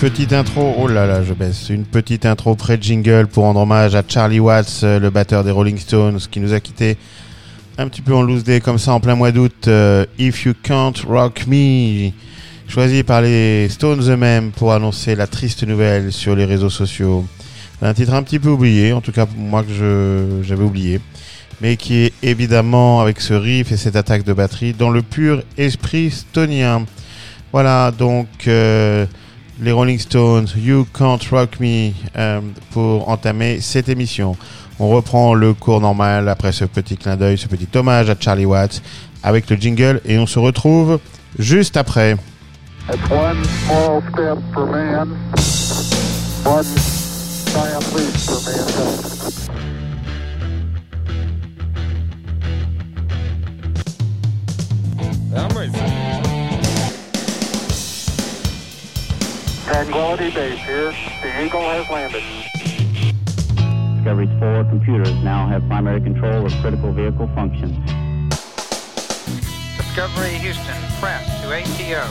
Petite intro, oh là là, je baisse. Une petite intro pré-jingle pour rendre hommage à Charlie Watts, euh, le batteur des Rolling Stones, qui nous a quitté un petit peu en loose day comme ça en plein mois d'août. Euh, If You Can't Rock Me, choisi par les Stones eux-mêmes pour annoncer la triste nouvelle sur les réseaux sociaux. Un titre un petit peu oublié, en tout cas moi que j'avais oublié, mais qui est évidemment avec ce riff et cette attaque de batterie dans le pur esprit stonien. Voilà donc. Euh, les Rolling Stones, You Can't Rock Me, euh, pour entamer cette émission. On reprend le cours normal après ce petit clin d'œil, ce petit hommage à Charlie Watts avec le jingle et on se retrouve juste après. Tranquility Base here. The Eagle has landed. Discovery's four computers now have primary control of critical vehicle functions. Discovery Houston, press to ATO.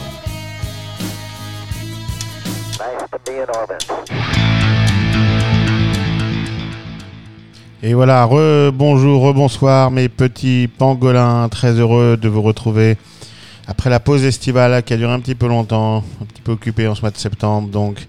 Nice to be in orbit. Et voilà, re-bonjour, re-bonsoir mes petits pangolins, très heureux de vous retrouver après la pause estivale qui a duré un petit peu longtemps, un petit peu occupé en ce mois de septembre. Donc,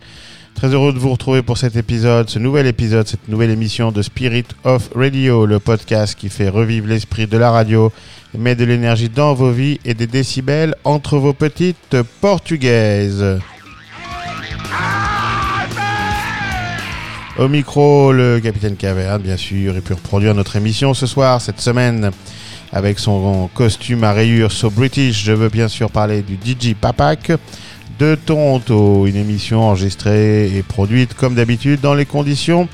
très heureux de vous retrouver pour cet épisode, ce nouvel épisode, cette nouvelle émission de Spirit of Radio, le podcast qui fait revivre l'esprit de la radio, met de l'énergie dans vos vies et des décibels entre vos petites portugaises. Au micro, le capitaine Caverne, bien sûr, et puis reproduire notre émission ce soir, cette semaine avec son costume à rayures So British. Je veux bien sûr parler du DJ Papak de Toronto, une émission enregistrée et produite comme d'habitude dans les conditions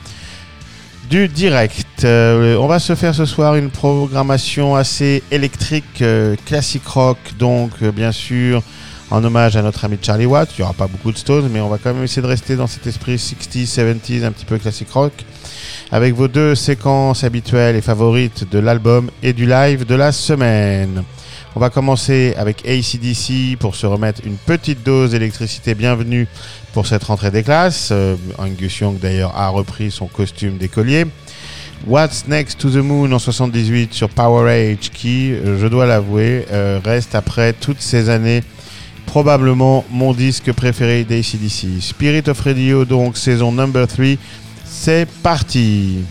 du direct. Euh, on va se faire ce soir une programmation assez électrique, euh, classique rock, donc euh, bien sûr en hommage à notre ami Charlie Watt. Il n'y aura pas beaucoup de Stones, mais on va quand même essayer de rester dans cet esprit 60s, 70s, un petit peu classique rock avec vos deux séquences habituelles et favorites de l'album et du live de la semaine. On va commencer avec ACDC pour se remettre une petite dose d'électricité. Bienvenue pour cette rentrée des classes. Euh, Angus Young d'ailleurs a repris son costume d'écolier. What's Next to the Moon en 78 sur Power Age qui, je dois l'avouer, euh, reste après toutes ces années probablement mon disque préféré d'ACDC. Spirit of Radio donc saison number 3 c'est parti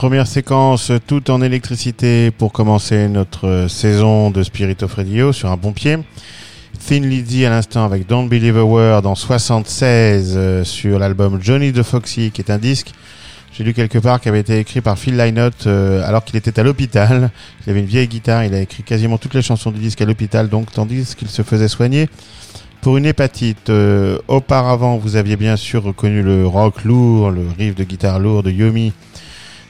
première séquence tout en électricité pour commencer notre saison de Spirit of Radio sur un bon pied. Thin Lizzy à l'instant avec Don't Believe a Word en 76 euh, sur l'album Johnny the Foxy qui est un disque j'ai lu quelque part qui avait été écrit par Phil Lynott euh, alors qu'il était à l'hôpital. Il avait une vieille guitare, il a écrit quasiment toutes les chansons du disque à l'hôpital, donc tandis qu'il se faisait soigner pour une hépatite. Euh, auparavant, vous aviez bien sûr reconnu le rock lourd, le riff de guitare lourd de Yomi.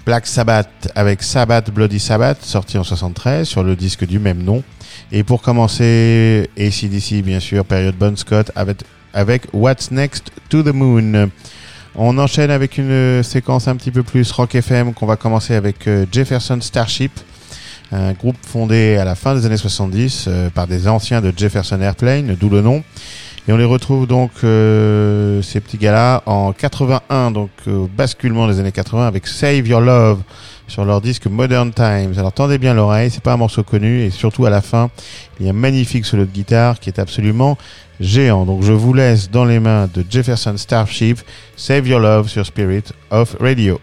Black Sabbath avec Sabbath Bloody Sabbath, sorti en 73 sur le disque du même nom. Et pour commencer, ACDC bien sûr, période Bon Scott avec, avec What's Next to the Moon. On enchaîne avec une séquence un petit peu plus rock FM qu'on va commencer avec euh, Jefferson Starship, un groupe fondé à la fin des années 70 euh, par des anciens de Jefferson Airplane, d'où le nom. Et on les retrouve donc euh, ces petits gars-là en 81, donc au basculement des années 80 avec Save Your Love sur leur disque Modern Times. Alors tendez bien l'oreille, c'est pas un morceau connu et surtout à la fin, il y a un magnifique solo de guitare qui est absolument géant. Donc je vous laisse dans les mains de Jefferson Starship, Save Your Love sur Spirit of Radio.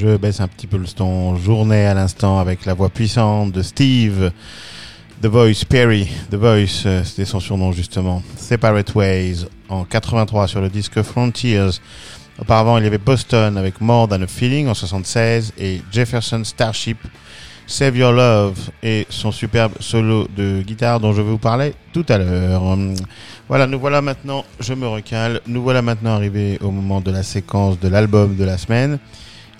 Je baisse un petit peu le ton journée à l'instant avec la voix puissante de Steve. The Voice Perry, The Voice, euh, c'était son surnom justement. Separate Ways en 83 sur le disque Frontiers. Auparavant, il y avait Boston avec More Than a Feeling en 76 et Jefferson Starship Save Your Love et son superbe solo de guitare dont je vais vous parler tout à l'heure. Voilà, nous voilà maintenant, je me recale, nous voilà maintenant arrivés au moment de la séquence de l'album de la semaine.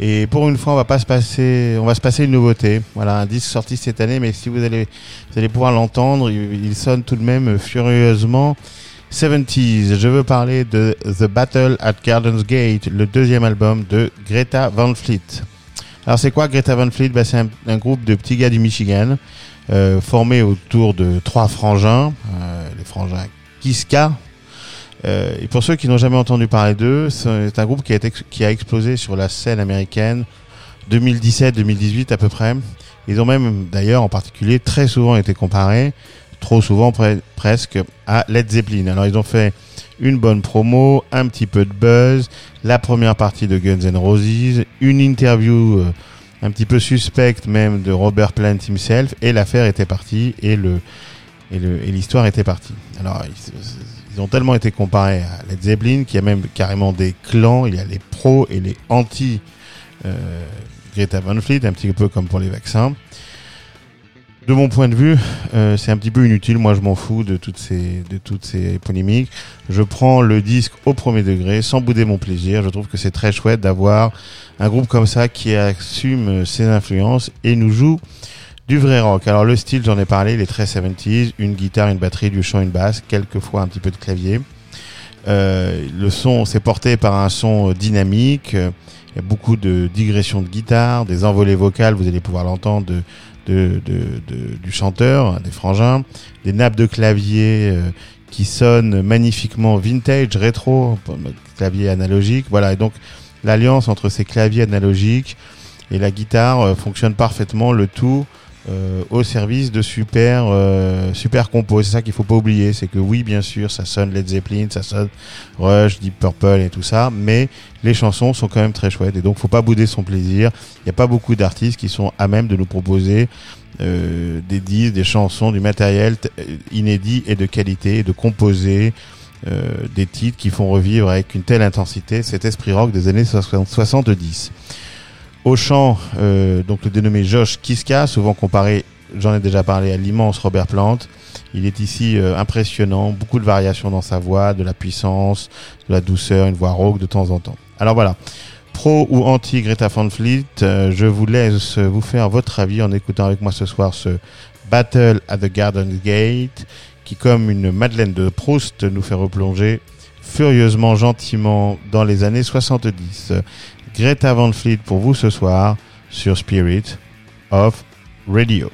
Et pour une fois, on va pas se passer, on va se passer une nouveauté. Voilà, un disque sorti cette année, mais si vous allez, vous allez pouvoir l'entendre, il, sonne tout de même furieusement 70s. Je veux parler de The Battle at Gardens Gate, le deuxième album de Greta Van Fleet. Alors c'est quoi Greta Van Fleet? Bah, C'est un, un groupe de petits gars du Michigan, euh, formé autour de trois frangins, euh, les frangins Kiska. Euh, et pour ceux qui n'ont jamais entendu parler d'eux, c'est un groupe qui a, explosé sur la scène américaine 2017-2018 à peu près. Ils ont même d'ailleurs en particulier très souvent été comparés, trop souvent pre- presque, à Led Zeppelin. Alors ils ont fait une bonne promo, un petit peu de buzz, la première partie de Guns N' Roses, une interview euh, un petit peu suspecte même de Robert Plant himself, et l'affaire était partie et et l'histoire était partie. Alors ils, ont tellement été comparés à Led Zeppelin qu'il y a même carrément des clans, il y a les pros et les anti euh, Greta Van Fleet, un petit peu comme pour les vaccins. De mon point de vue, euh, c'est un petit peu inutile. Moi, je m'en fous de toutes ces de toutes ces polémiques. Je prends le disque au premier degré, sans bouder mon plaisir. Je trouve que c'est très chouette d'avoir un groupe comme ça qui assume ses influences et nous joue du vrai rock. Alors le style, j'en ai parlé, il est très 70s, une guitare, une batterie, du chant, une basse, quelquefois un petit peu de clavier. Euh, le son, c'est porté par un son dynamique. Il y a beaucoup de digressions de guitare, des envolées vocales, vous allez pouvoir l'entendre du chanteur, des frangins, des nappes de clavier euh, qui sonnent magnifiquement vintage, rétro, clavier analogique. Voilà, et donc l'alliance entre ces claviers analogiques et la guitare euh, fonctionne parfaitement, le tout euh, au service de super euh, super compos. C'est ça qu'il faut pas oublier, c'est que oui, bien sûr, ça sonne Led Zeppelin, ça sonne Rush, Deep Purple et tout ça, mais les chansons sont quand même très chouettes et donc faut pas bouder son plaisir. Il n'y a pas beaucoup d'artistes qui sont à même de nous proposer euh, des disques, des chansons, du matériel euh, inédit et de qualité, de composer euh, des titres qui font revivre avec une telle intensité cet esprit rock des années 60 70. Au chant, euh, donc le dénommé Josh Kiska, souvent comparé, j'en ai déjà parlé, à l'immense Robert Plant. Il est ici euh, impressionnant, beaucoup de variations dans sa voix, de la puissance, de la douceur, une voix rauque de temps en temps. Alors voilà, pro ou anti Greta Van Fleet, euh, je vous laisse vous faire votre avis en écoutant avec moi ce soir ce Battle at the Garden Gate, qui comme une Madeleine de Proust nous fait replonger furieusement, gentiment dans les années 70. Greta Van Fleet pour vous ce soir sur Spirit of Radio.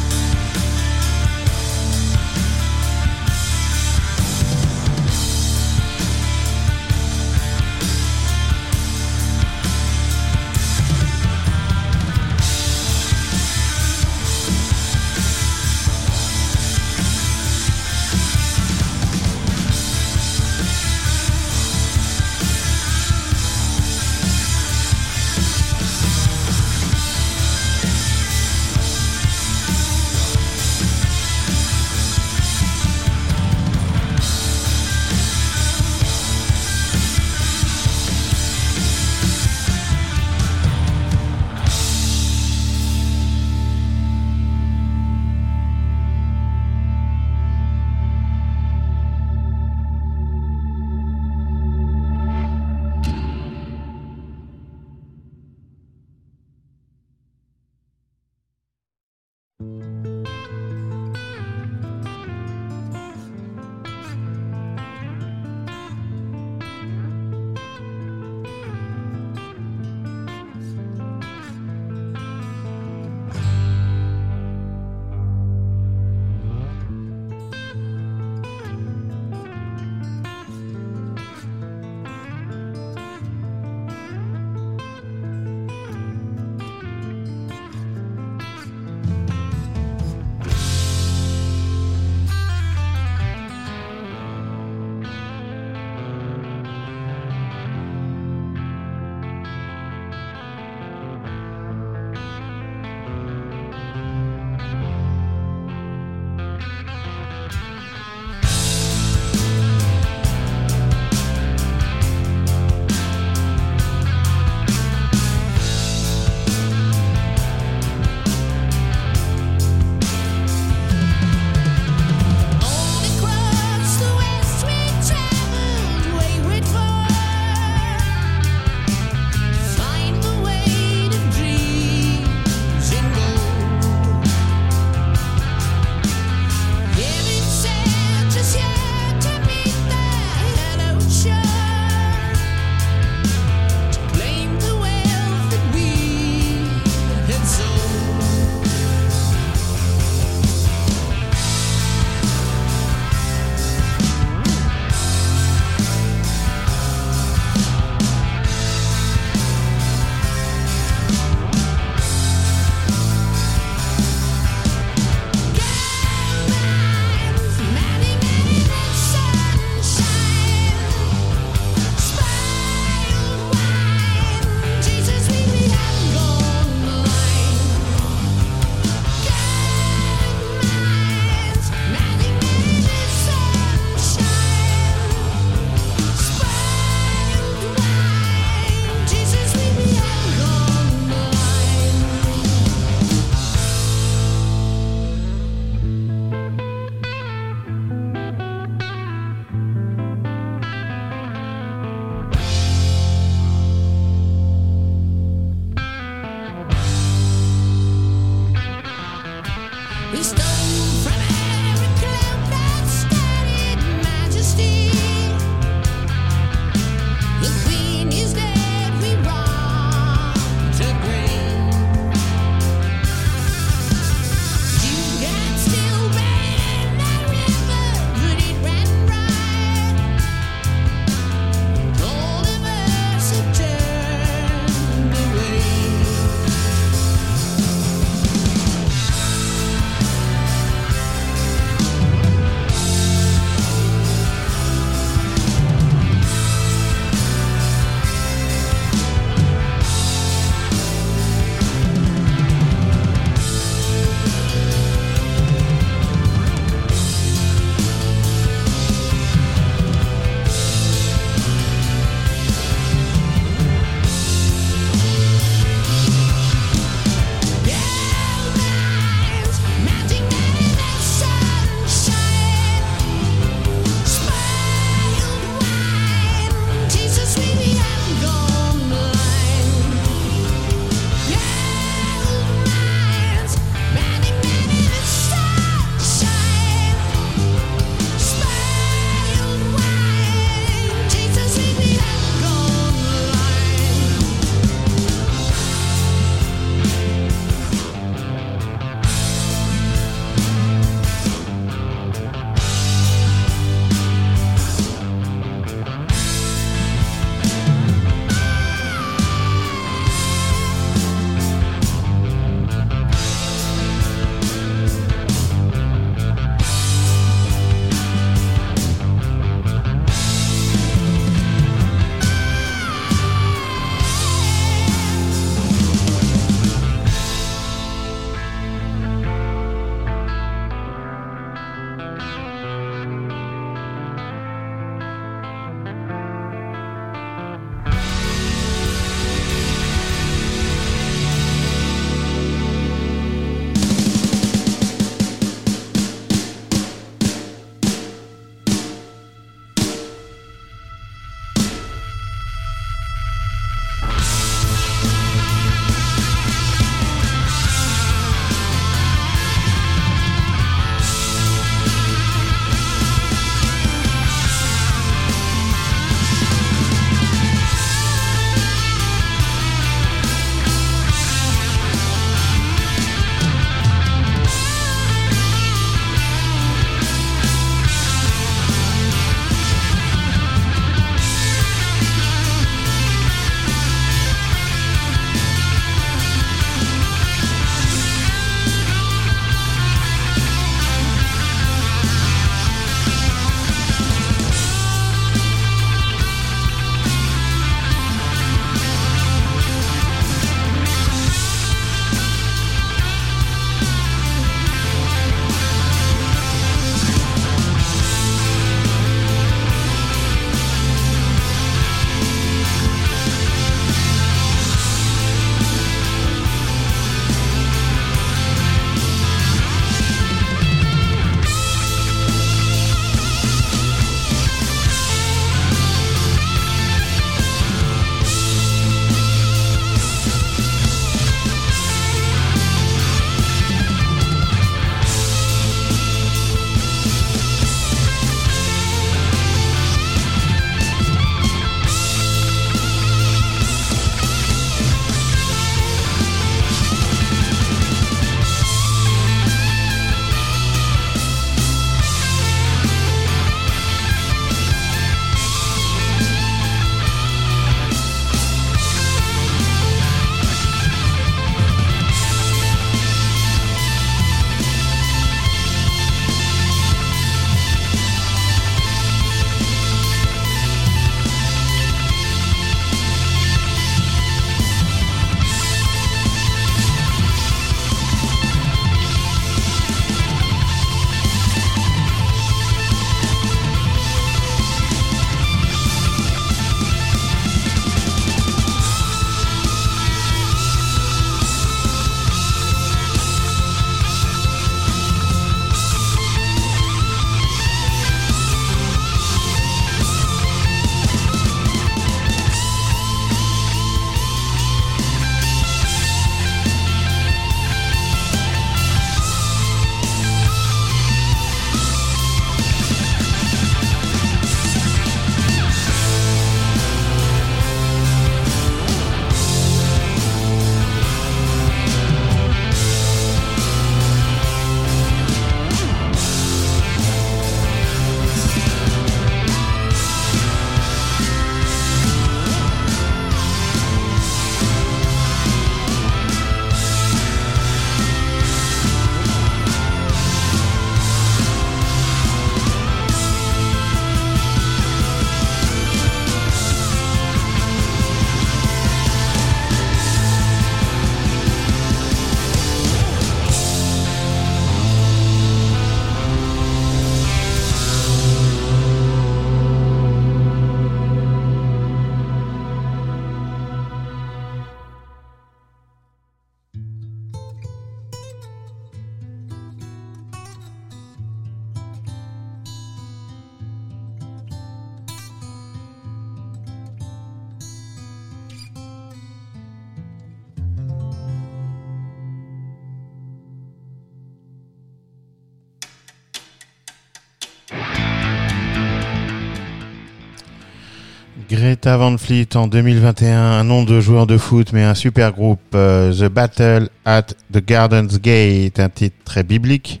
Greta Van Fleet en 2021, un nom de joueur de foot, mais un super groupe, euh, The Battle at the Garden's Gate, un titre très biblique.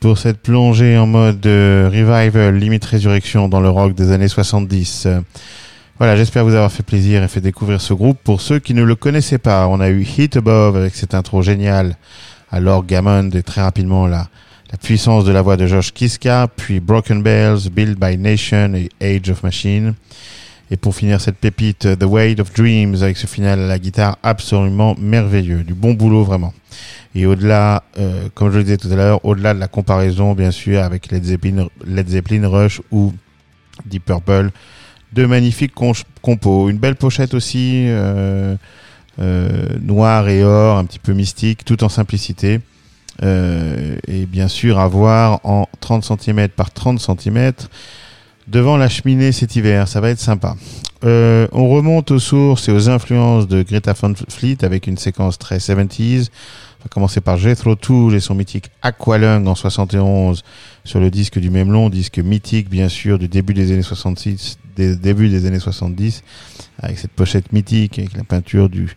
Pour cette plongée en mode euh, revival, limite résurrection dans le rock des années 70. Euh, voilà, j'espère vous avoir fait plaisir et fait découvrir ce groupe. Pour ceux qui ne le connaissaient pas, on a eu Hit Above avec cette intro géniale à Lord Gammond et très rapidement la, la puissance de la voix de Josh Kiska, puis Broken Bells, Build by Nation et Age of Machine. Et pour finir cette pépite, The Weight of Dreams avec ce final à la guitare absolument merveilleux. Du bon boulot vraiment. Et au-delà, euh, comme je le disais tout à l'heure, au-delà de la comparaison bien sûr avec Led Zeppelin, Led Zeppelin Rush ou Deep Purple, de magnifiques compos. Une belle pochette aussi, euh, euh, noire et or, un petit peu mystique, tout en simplicité. Euh, et bien sûr à voir en 30 cm par 30 cm devant la cheminée cet hiver. Ça va être sympa. Euh, on remonte aux sources et aux influences de Greta Van Fleet avec une séquence très 70s. On va commencer par Jethro Tull et son mythique Aqualung en 71 sur le disque du même long, disque mythique bien sûr du début des années 66, des débuts des années 70, avec cette pochette mythique avec la peinture du,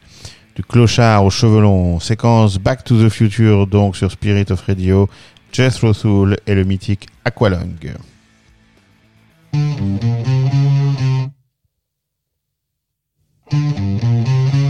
du clochard aux cheveux. Séquence Back to the Future donc sur Spirit of Radio, Jethro Tull et le mythique Aqualung. Thank you.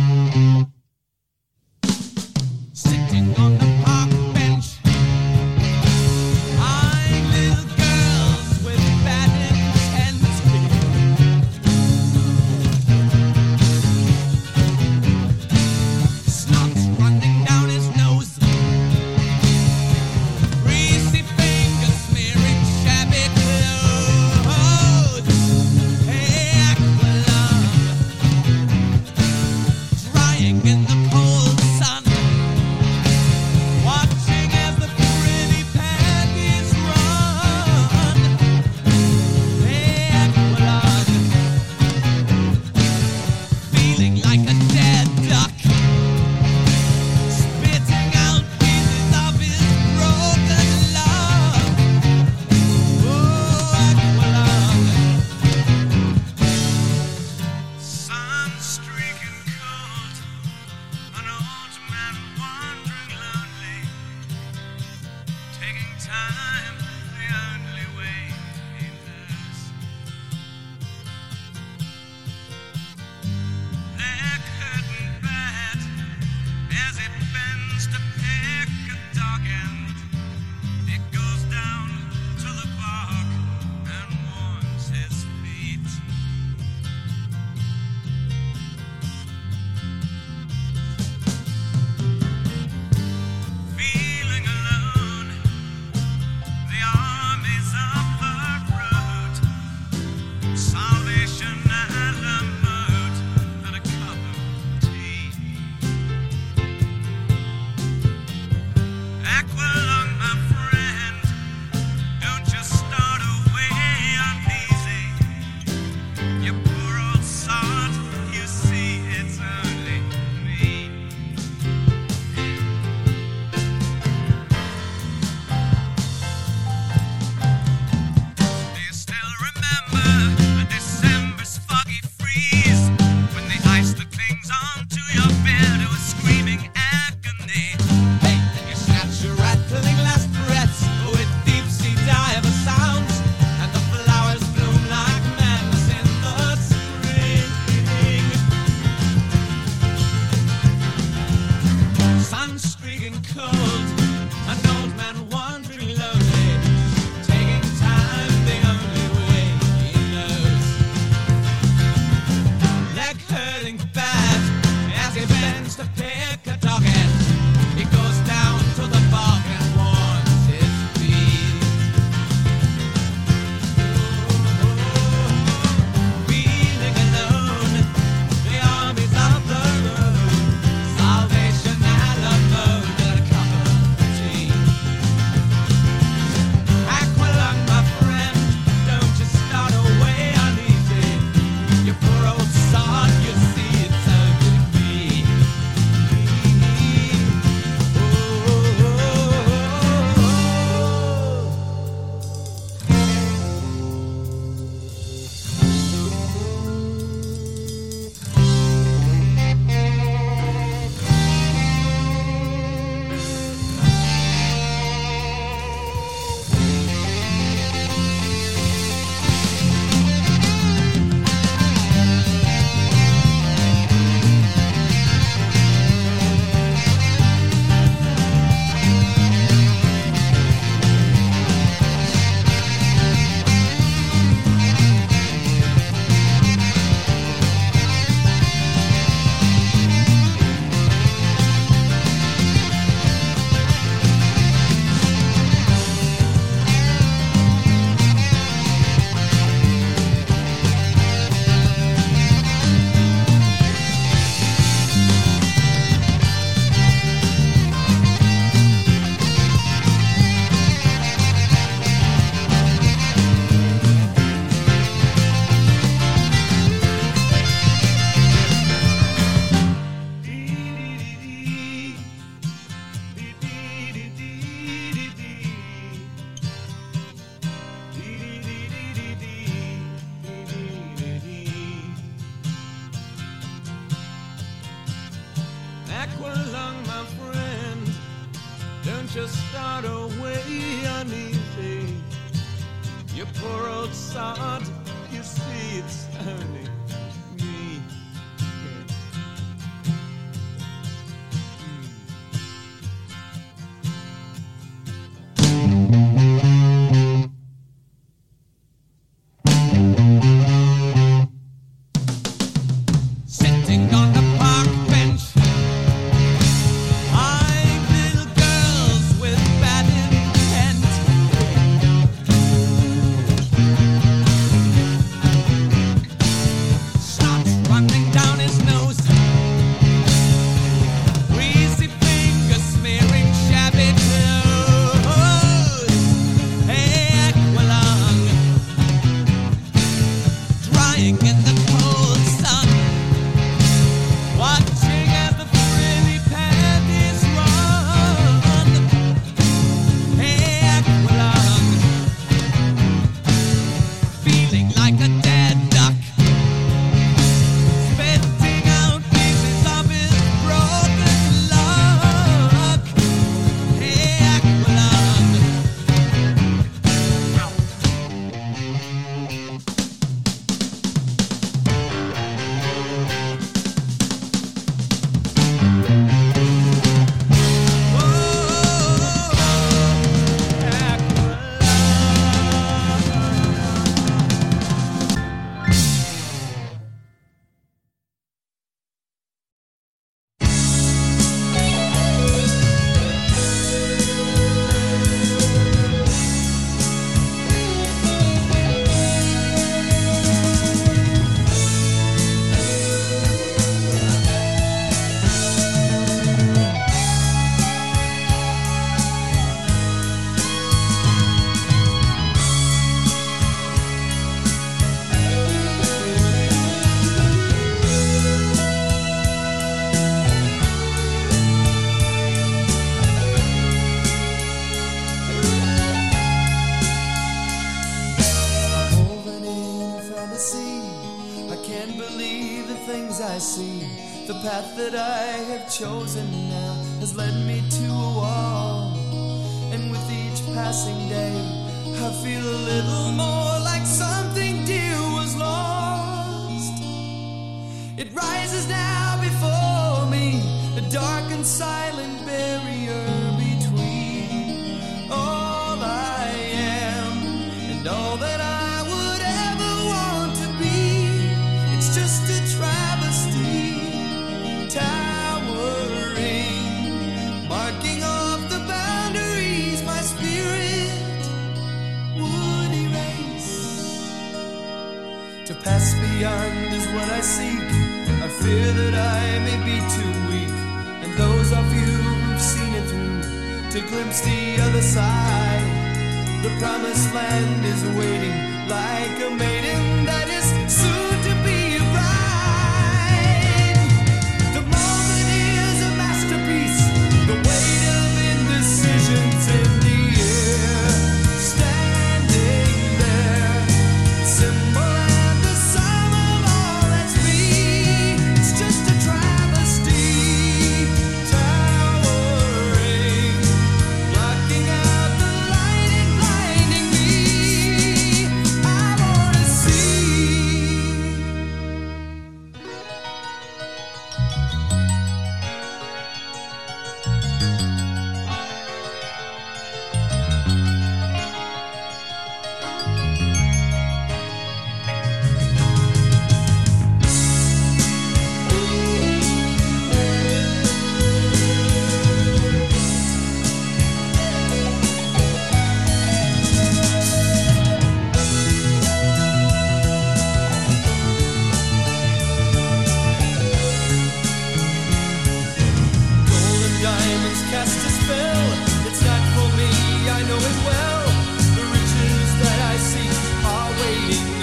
Chosen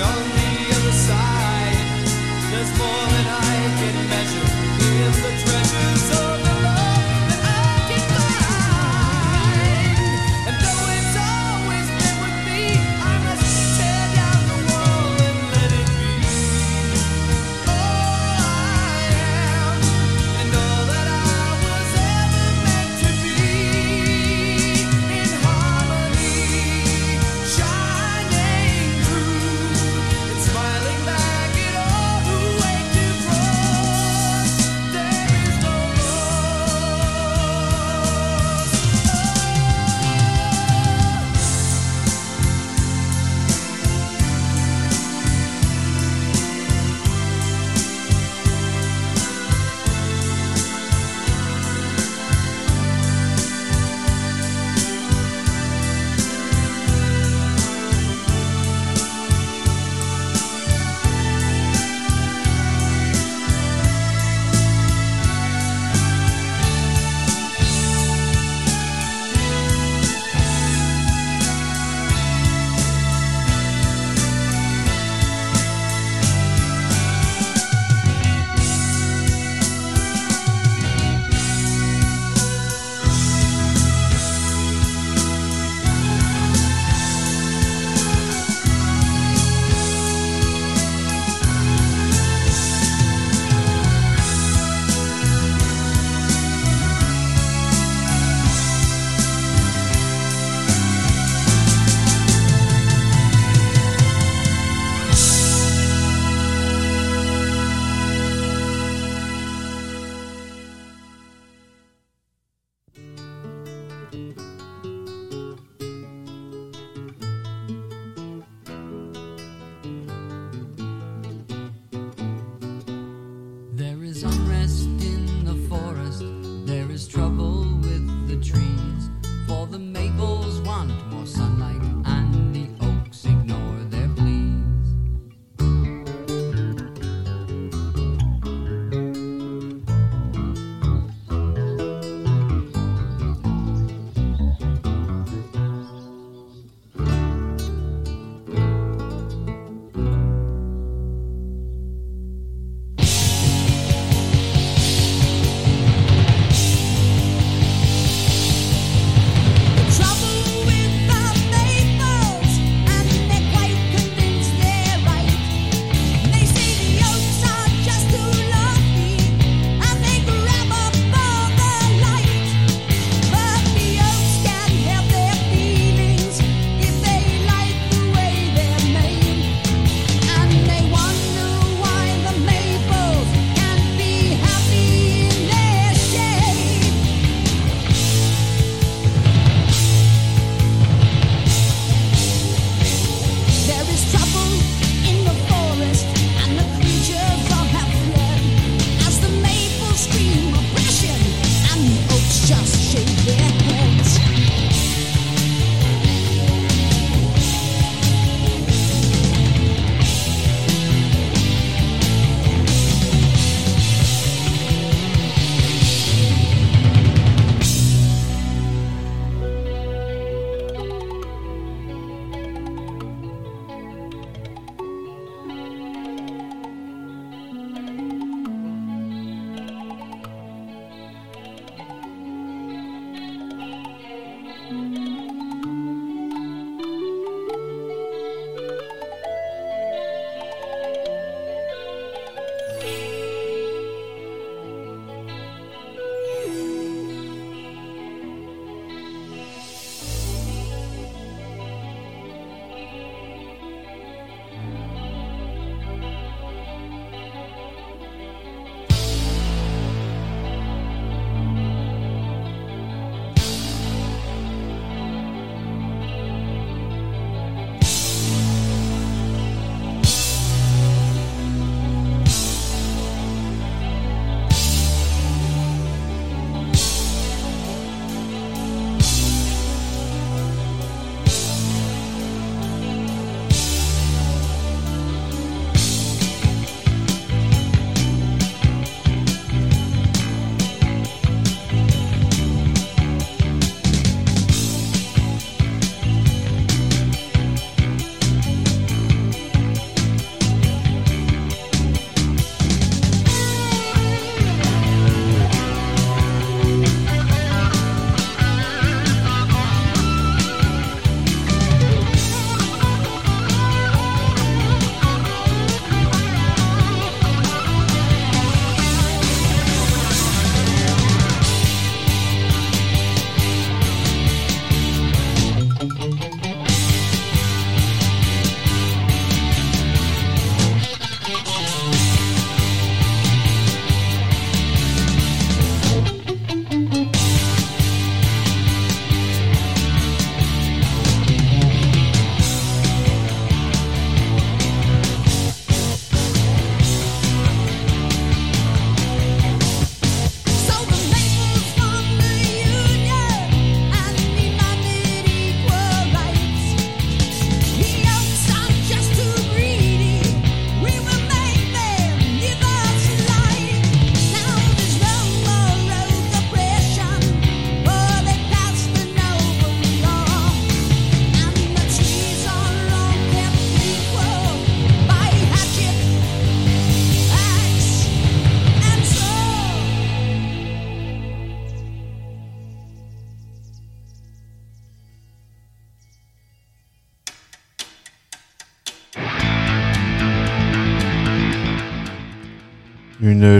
on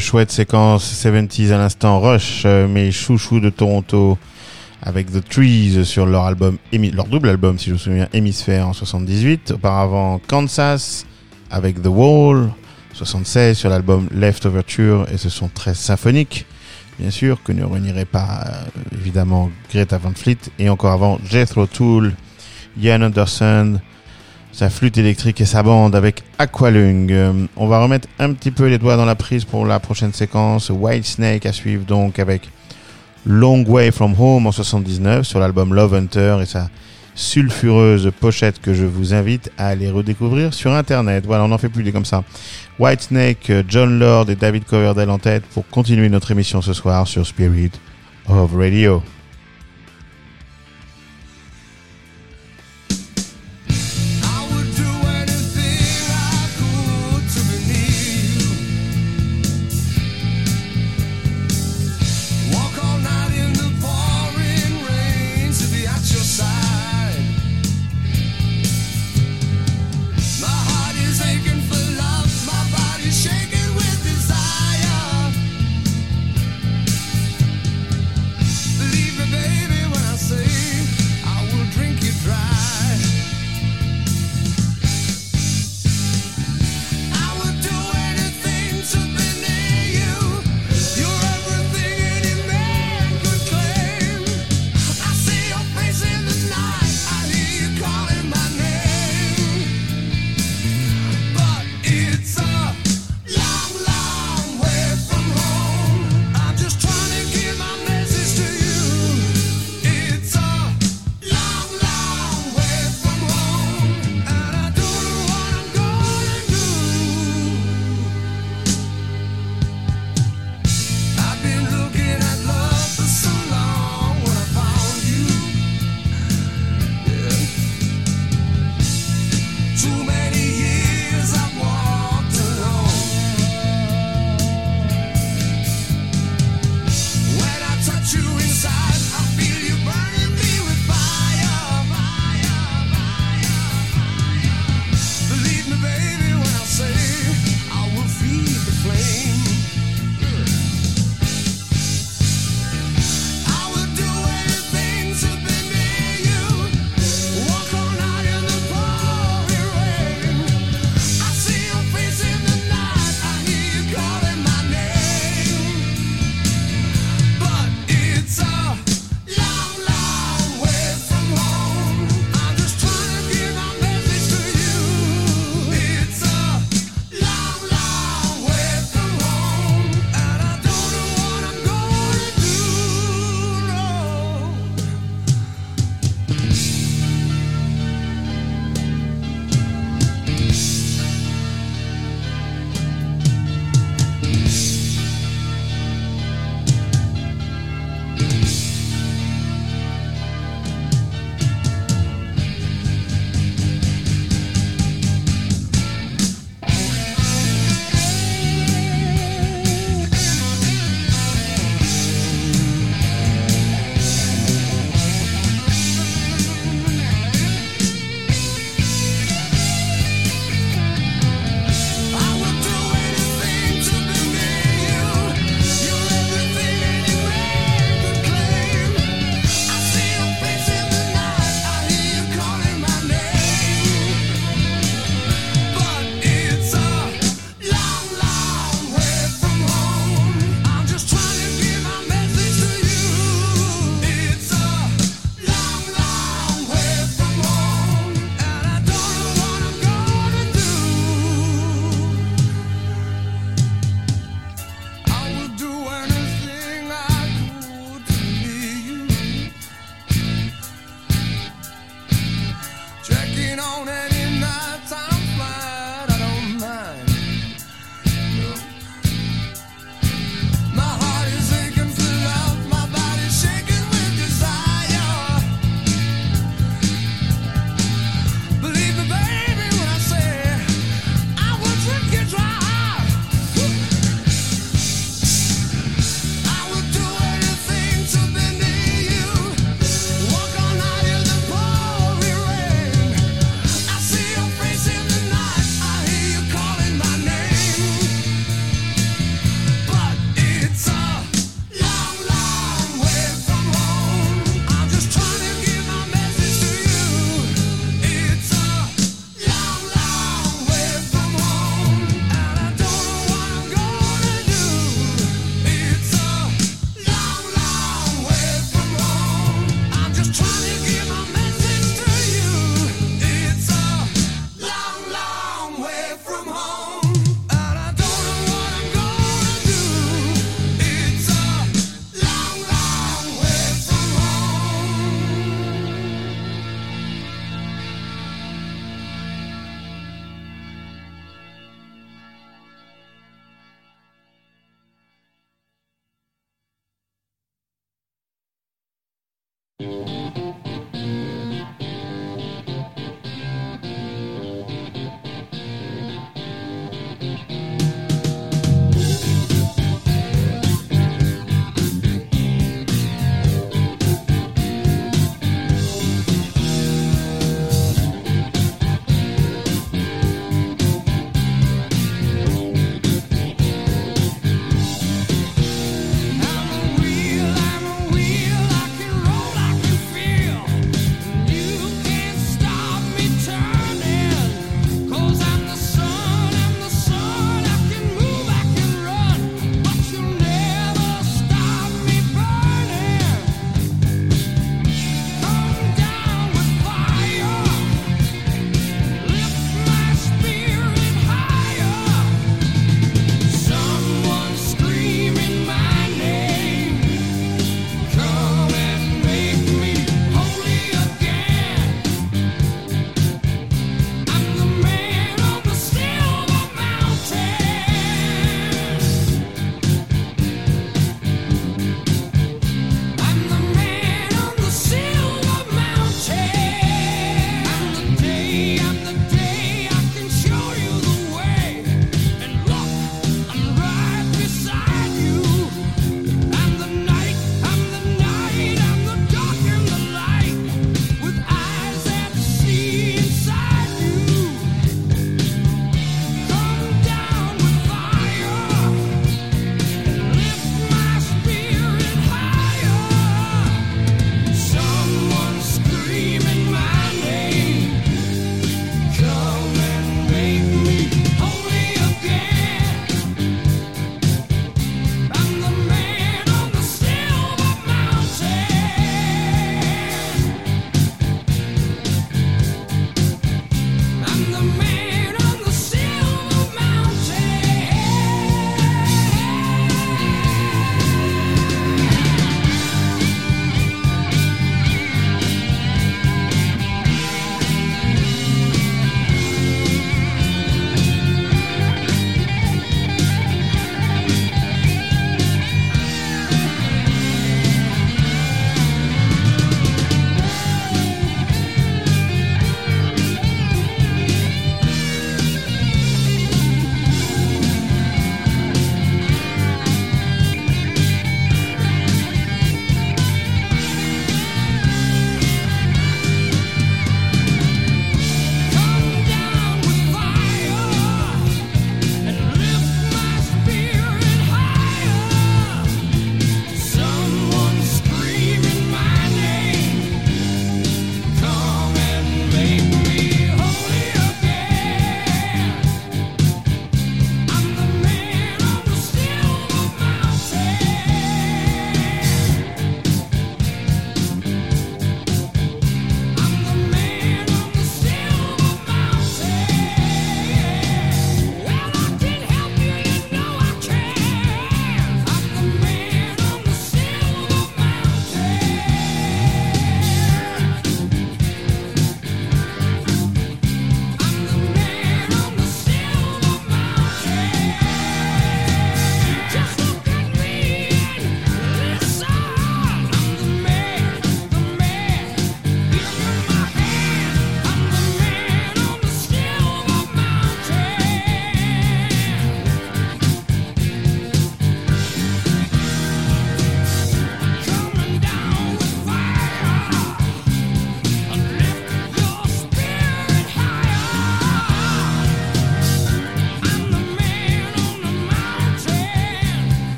chouette séquence 70s à l'instant Rush, euh, mes chouchous de Toronto avec The Trees sur leur album, leur double album si je me souviens, Hémisphère en 78. Auparavant Kansas avec The Wall 76 sur l'album Left Overture et ce son très symphonique. Bien sûr que ne réunirait pas euh, évidemment Greta Van Fleet et encore avant Jethro Tull, Ian Anderson, sa flûte électrique et sa bande avec Aqualung. Euh, on va remettre un petit peu les doigts dans la prise pour la prochaine séquence. White Snake à suivre donc avec Long Way From Home en 79 sur l'album Love Hunter et sa sulfureuse pochette que je vous invite à aller redécouvrir sur internet. Voilà, on n'en fait plus des comme ça. White Snake, John Lord et David Coverdale en tête pour continuer notre émission ce soir sur Spirit of Radio.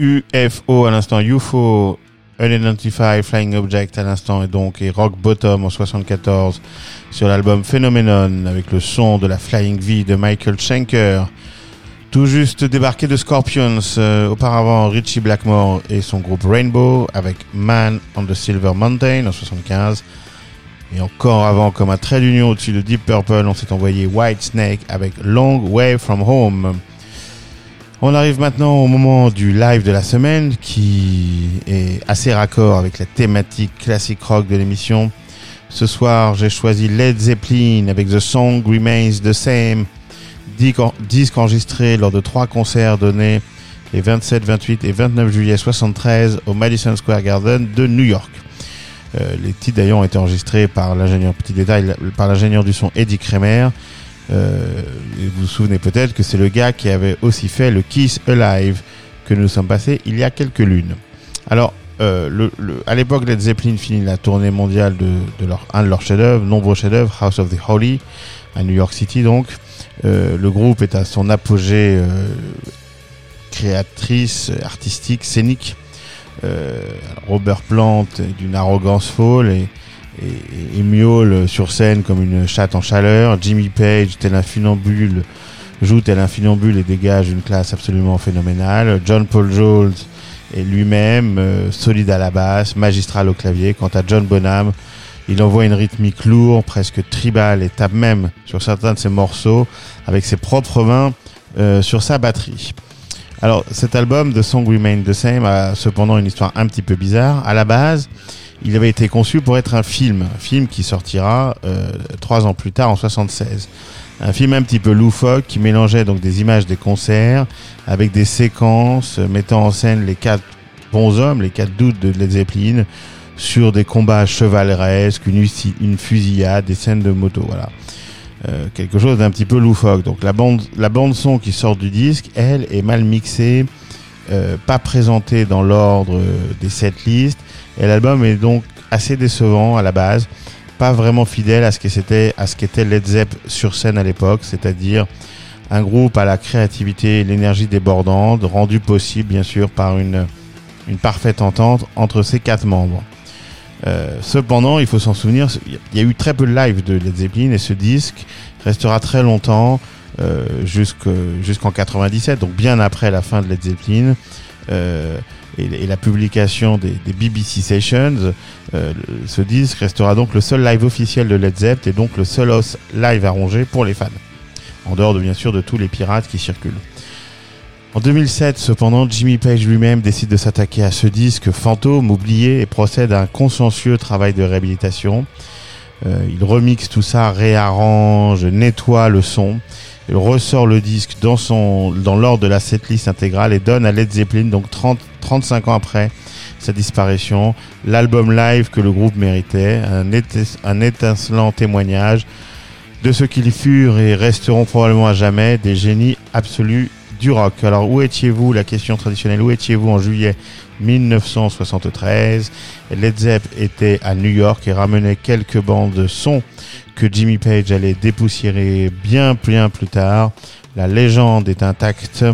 UFO à l'instant, UFO, Unidentified Flying Object à l'instant, et donc, et Rock Bottom en 74 sur l'album Phenomenon avec le son de la Flying V de Michael Schenker. Tout juste débarqué de Scorpions, euh, auparavant Richie Blackmore et son groupe Rainbow avec Man on the Silver Mountain en 75. Et encore avant, comme un trait d'union au-dessus de Deep Purple, on s'est envoyé White Snake avec Long Way From Home. On arrive maintenant au moment du live de la semaine qui est assez raccord avec la thématique classique rock de l'émission. Ce soir, j'ai choisi Led Zeppelin avec The Song Remains the Same, disque enregistré lors de trois concerts donnés les 27, 28 et 29 juillet 73 au Madison Square Garden de New York. Euh, les titres d'ailleurs ont été enregistrés par l'ingénieur, petit détail, par l'ingénieur du son Eddie Kramer. Euh, vous vous souvenez peut-être que c'est le gars qui avait aussi fait le Kiss Alive que nous sommes passés il y a quelques lunes. Alors, euh, à l'époque, Led Zeppelin finit la tournée mondiale de, de un de leurs chefs-d'œuvre, nombreux chefs-d'œuvre, House of the Holy, à New York City donc. Euh, le groupe est à son apogée créatrice, artistique, scénique. Robert Plant d'une arrogance folle et, et, et, miaule sur scène comme une chatte en chaleur. Jimmy Page, tel un funambule, joue tel un funambule et dégage une classe absolument phénoménale. John Paul Jones est lui-même euh, solide à la basse, magistral au clavier. Quant à John Bonham, il envoie une rythmique lourde, presque tribale, et tape même sur certains de ses morceaux avec ses propres mains euh, sur sa batterie. Alors, cet album, The Song Remain the Same, a cependant une histoire un petit peu bizarre. À la base, il avait été conçu pour être un film, un film qui sortira euh, trois ans plus tard, en 76. Un film un petit peu loufoque qui mélangeait donc des images des concerts avec des séquences mettant en scène les quatre bons hommes, les quatre doutes de Led Zeppelin sur des combats chevaleresques, une, une fusillade, des scènes de moto, voilà. Euh, quelque chose d'un petit peu loufoque. Donc la bande, la bande son qui sort du disque, elle, est mal mixée, euh, pas présentée dans l'ordre des setlists, et l'album est donc assez décevant à la base, pas vraiment fidèle à ce qu'était Led Zepp sur scène à l'époque, c'est-à-dire un groupe à la créativité et l'énergie débordante, rendu possible bien sûr par une, une parfaite entente entre ses quatre membres. Euh, cependant, il faut s'en souvenir, il y a eu très peu de live de Led Zeppelin et ce disque restera très longtemps euh, jusqu'en 97, donc bien après la fin de Led Zeppelin. Euh, et, la publication des, BBC Sessions, euh, ce disque restera donc le seul live officiel de Led Zeppelin et donc le seul os live arrangé pour les fans, en dehors de bien sûr de tous les pirates qui circulent. En 2007, cependant, Jimmy Page lui-même décide de s'attaquer à ce disque fantôme, oublié, et procède à un consciencieux travail de réhabilitation. Il remixe tout ça, réarrange, nettoie le son. Ressort le disque dans l'ordre de la setlist intégrale et donne à Led Zeppelin, donc 30, 35 ans après sa disparition, l'album live que le groupe méritait, un, éti un étincelant témoignage de ce qu'ils furent et resteront probablement à jamais des génies absolus du rock. Alors où étiez-vous? La question traditionnelle, où étiez-vous en juillet 1973 Led Zepp était à New York et ramenait quelques bandes de son Jimmy Page allait dépoussiérer bien bien plus tard. La légende est intacte,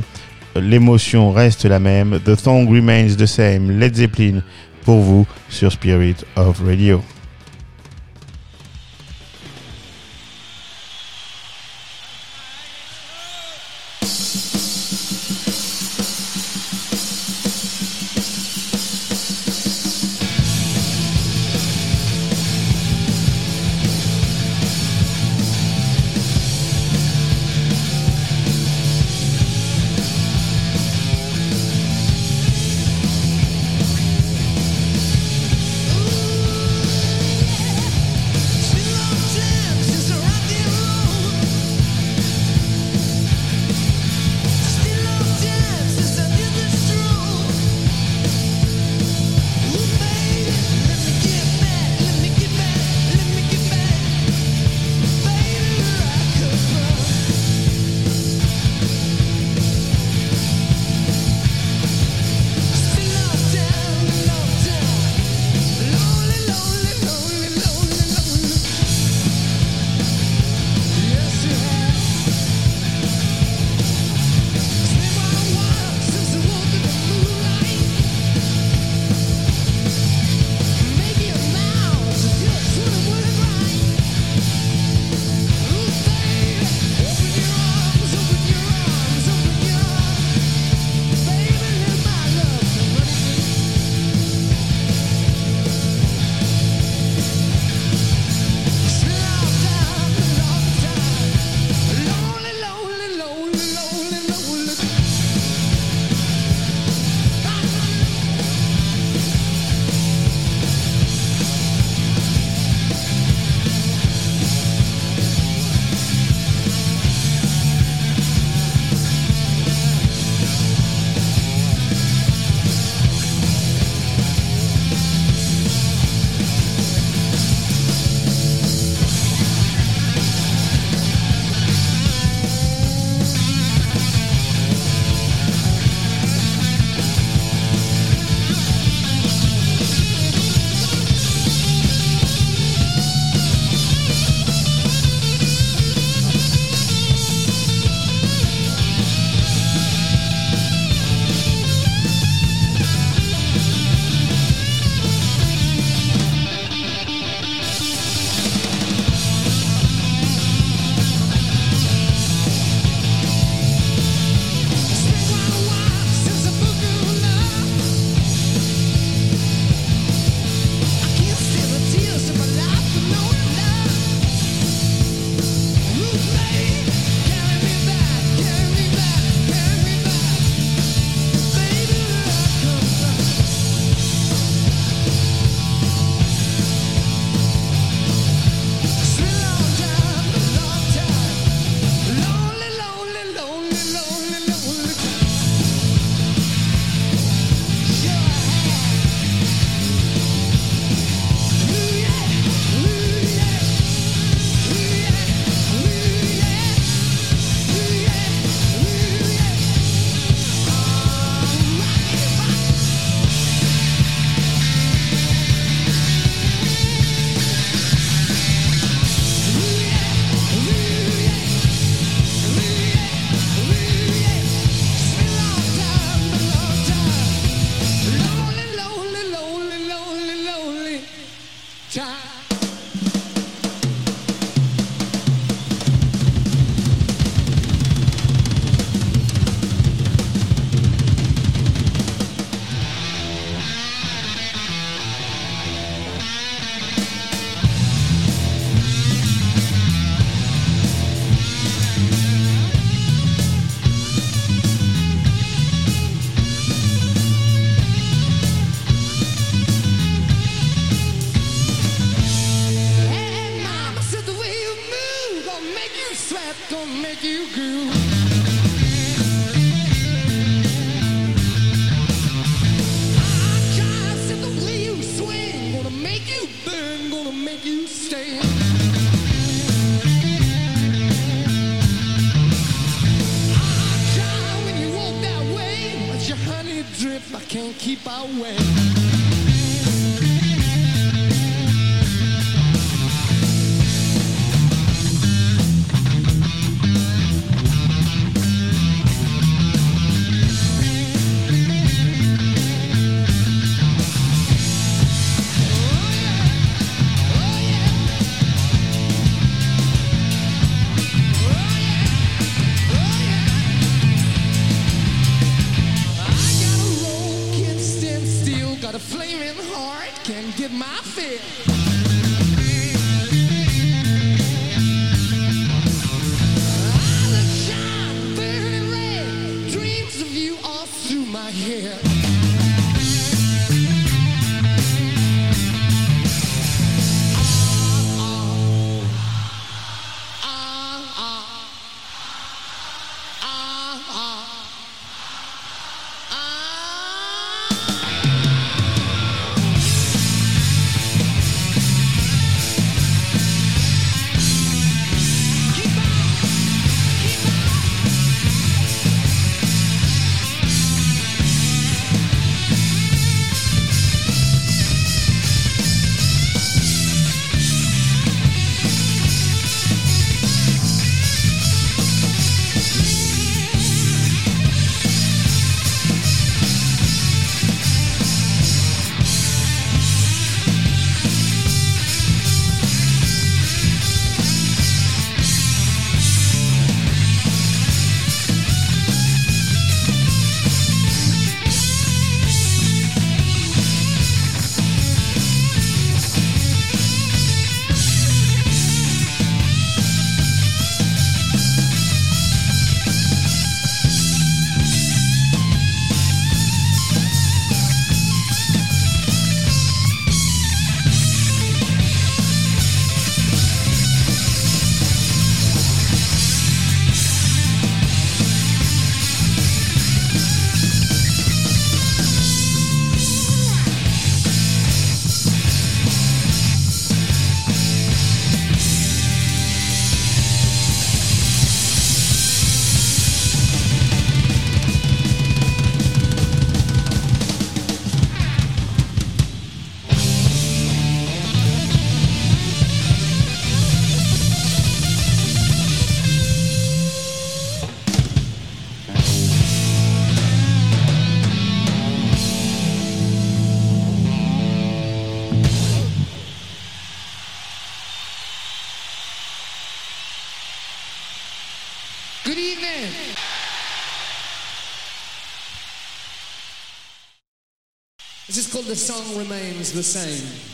l'émotion reste la même. The song remains the same. Led Zeppelin pour vous sur Spirit of Radio. The Song Remains the Same.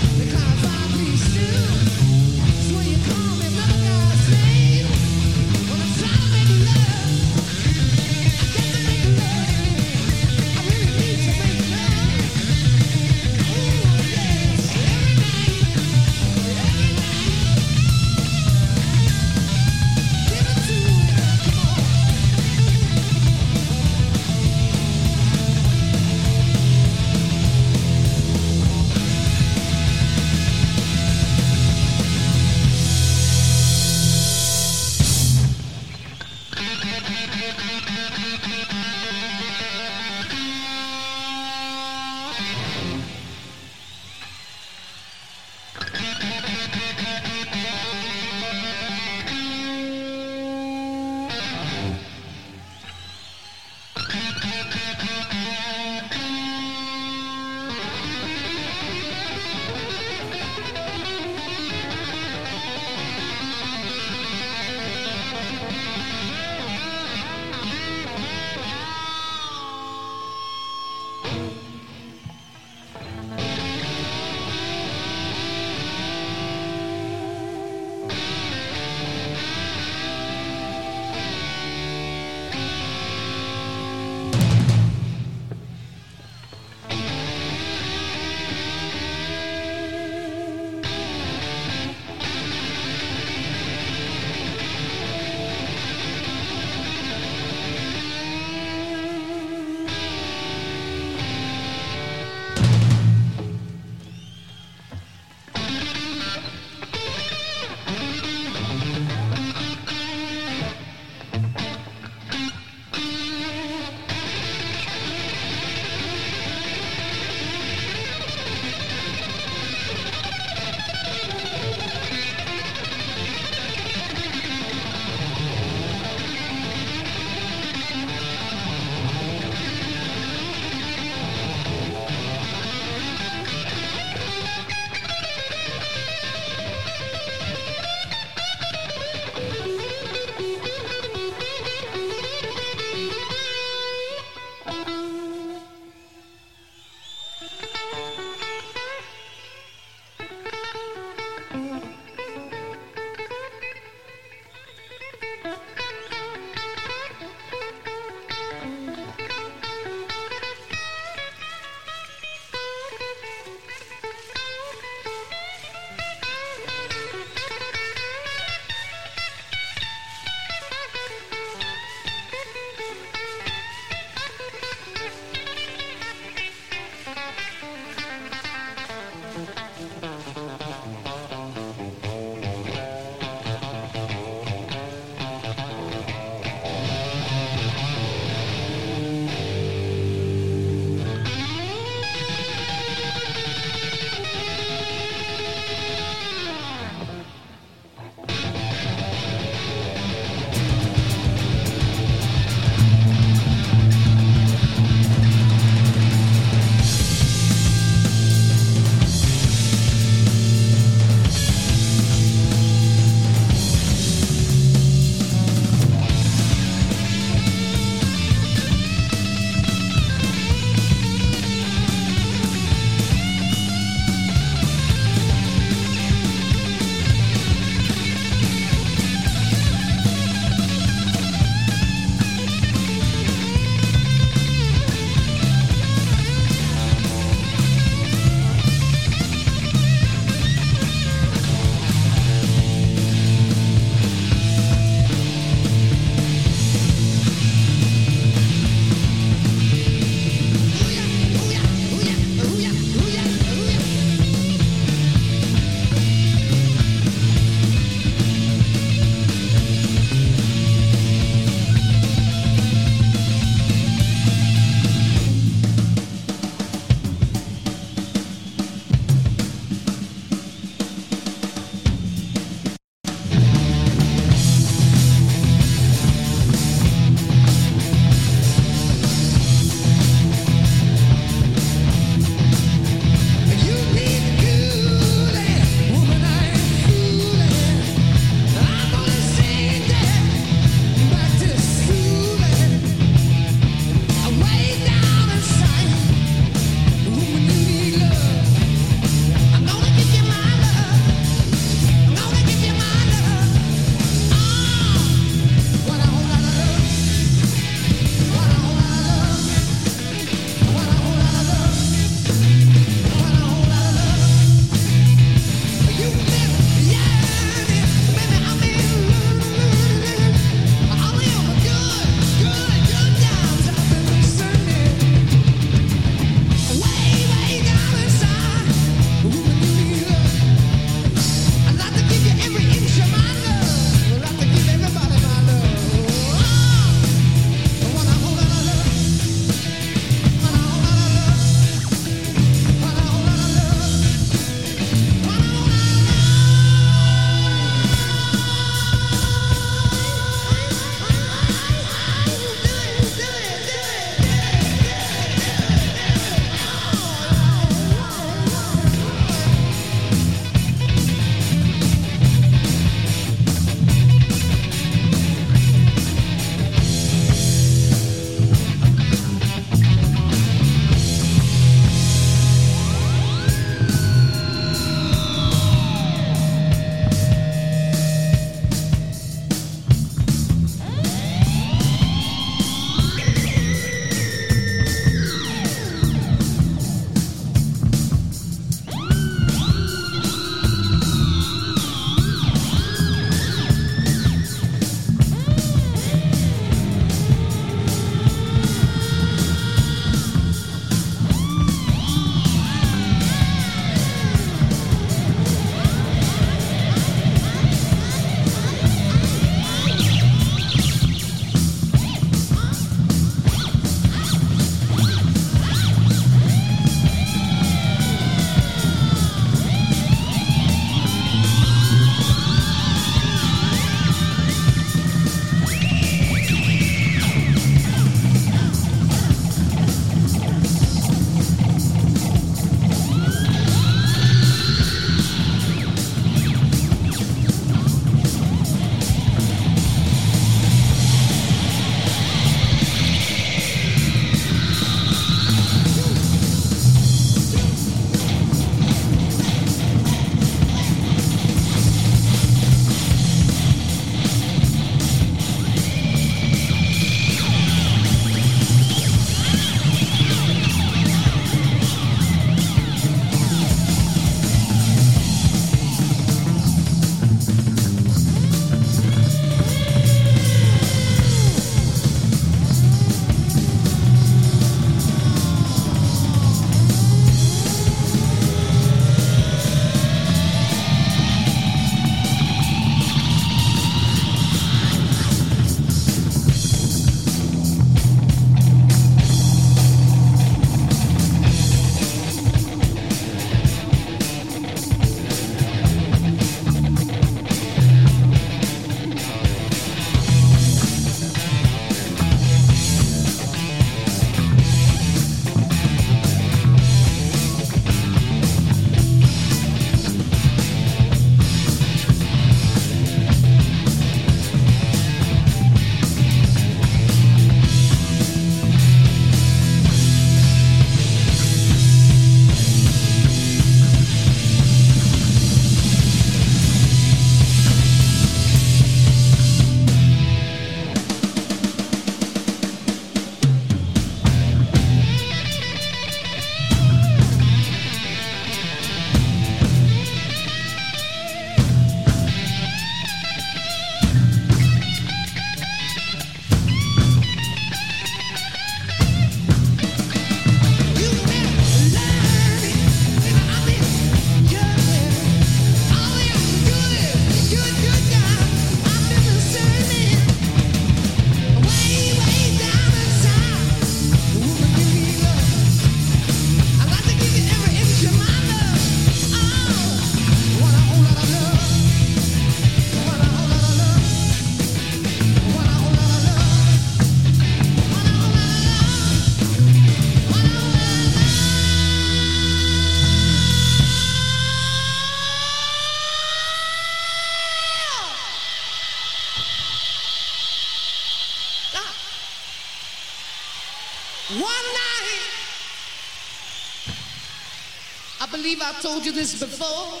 Told you this before,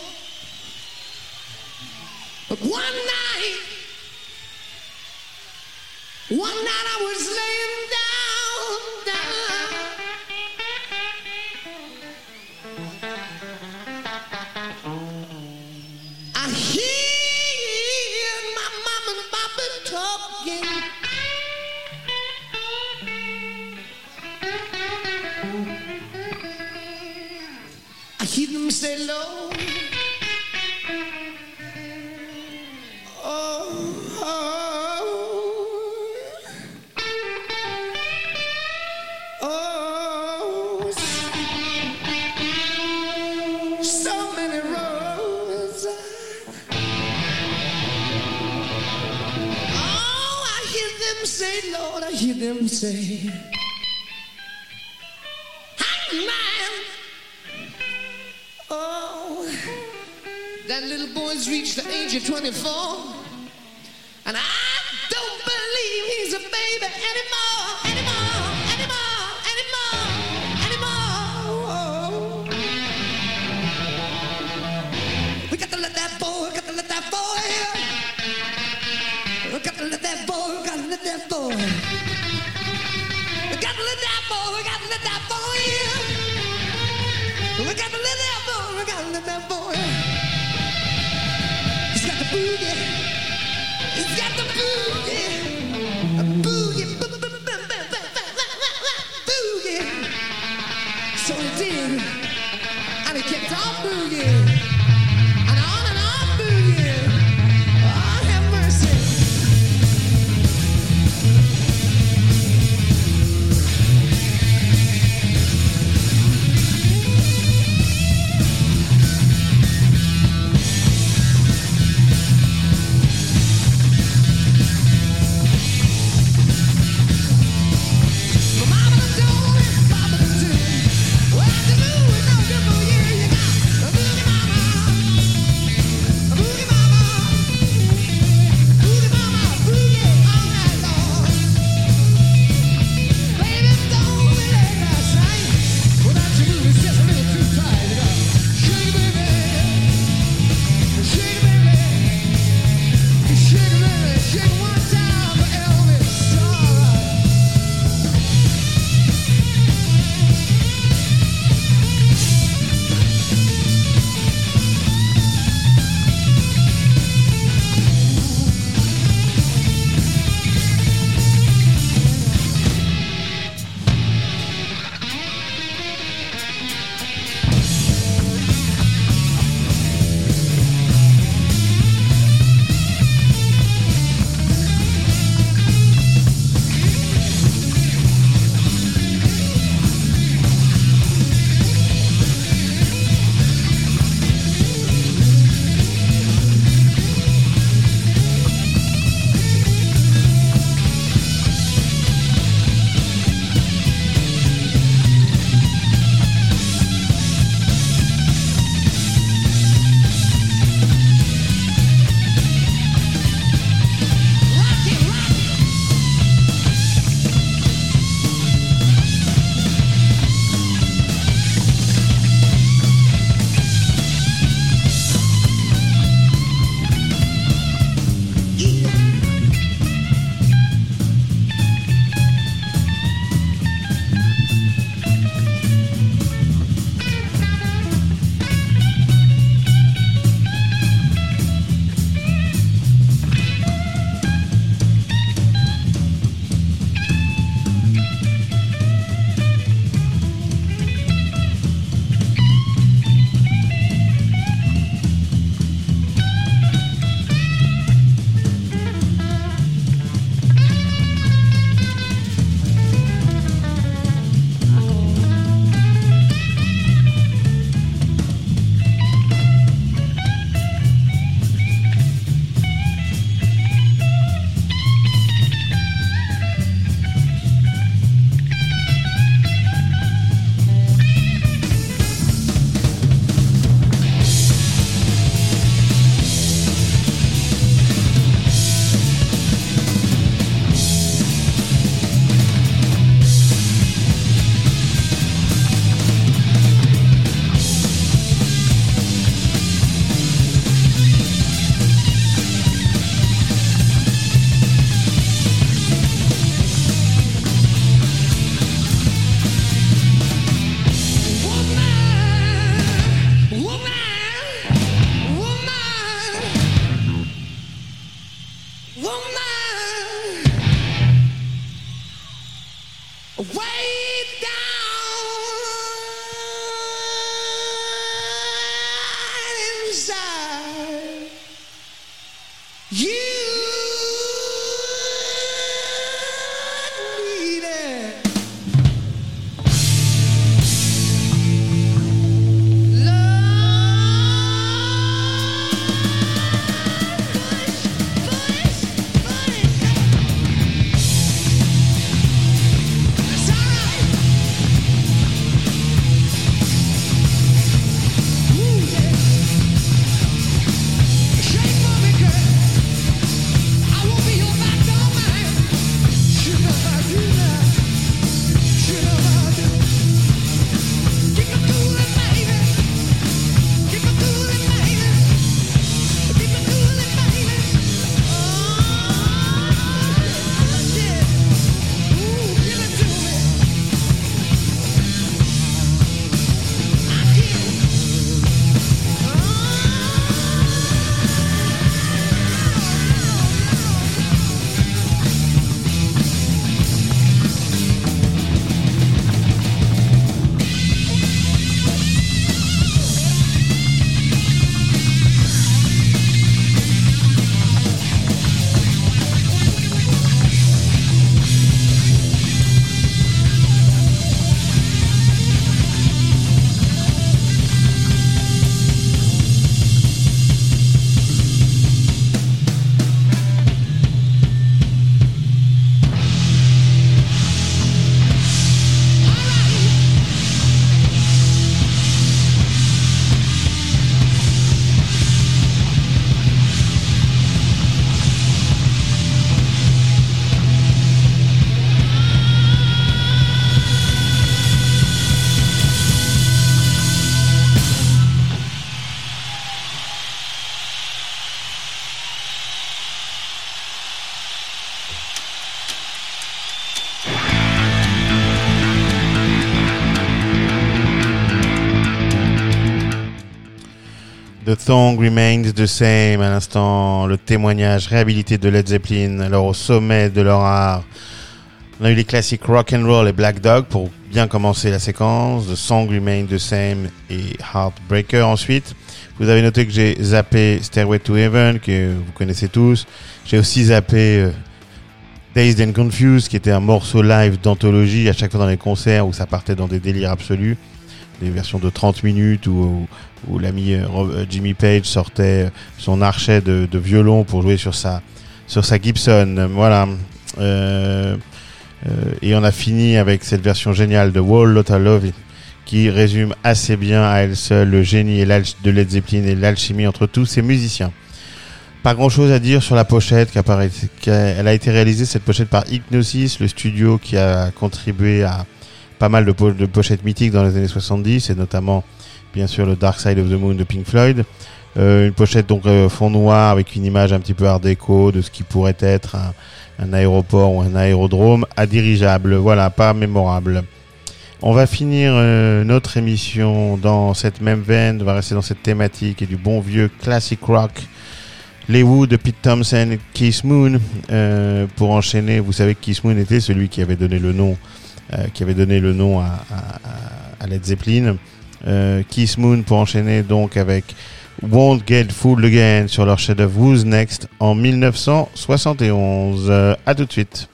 reached the age of 24. And I don't believe he's a baby anymore, anymore, anymore, anymore, anymore. We got to let that boy, we got to let that boy. We got to let that boy, we got to let that boy. We got to let that boy, we got to let that boy. We got to let that boy, we got to let that boy. Boogie. He's got the boogie. Song Remains the Same, à l'instant, le témoignage réhabilité de Led Zeppelin, alors au sommet de leur art. On a eu les classiques Rock and Roll et Black Dog pour bien commencer la séquence, The Song Remains the Same et Heartbreaker ensuite. Vous avez noté que j'ai zappé Stairway to Heaven, que vous connaissez tous. J'ai aussi zappé euh, Dazed and Confused, qui était un morceau live d'anthologie à chaque fois dans les concerts où ça partait dans des délires absolus. Des versions de 30 minutes où, l'ami euh, euh, Jimmy Page sortait son archet de, violon pour jouer sur sa, sur sa Gibson. Voilà. Euh, euh, et on a fini avec cette version géniale de Wall Lotta Love qui résume assez bien à elle seule le génie et de Led Zeppelin et l'alchimie entre tous ces musiciens. Pas grand chose à dire sur la pochette, qui apparaît- qui a- elle a été réalisée cette pochette par Hypnosis, le studio qui a contribué à pas mal de, po- de pochettes mythiques dans les années 70 et notamment bien sûr le Dark Side of the Moon de Pink Floyd. Euh, une pochette donc euh, fond noir avec une image un petit peu art déco de ce qui pourrait être un, aéroport ou un aérodrome à dirigeable. Voilà, pas mémorable. On va finir euh, notre émission dans cette même veine, on va rester dans cette thématique et du bon vieux classic rock. Les Who de Pete Thompson et Keith Moon. Pour enchaîner, vous savez que Keith Moon était celui qui avait donné le nom, qui avait donné le nom à, à- à- Led Zeppelin. Euh, Keith Moon pour enchaîner donc avec Won't Get Fooled Again sur leur chef-d'œuvre Who's Next en 1971. Euh, à tout de suite.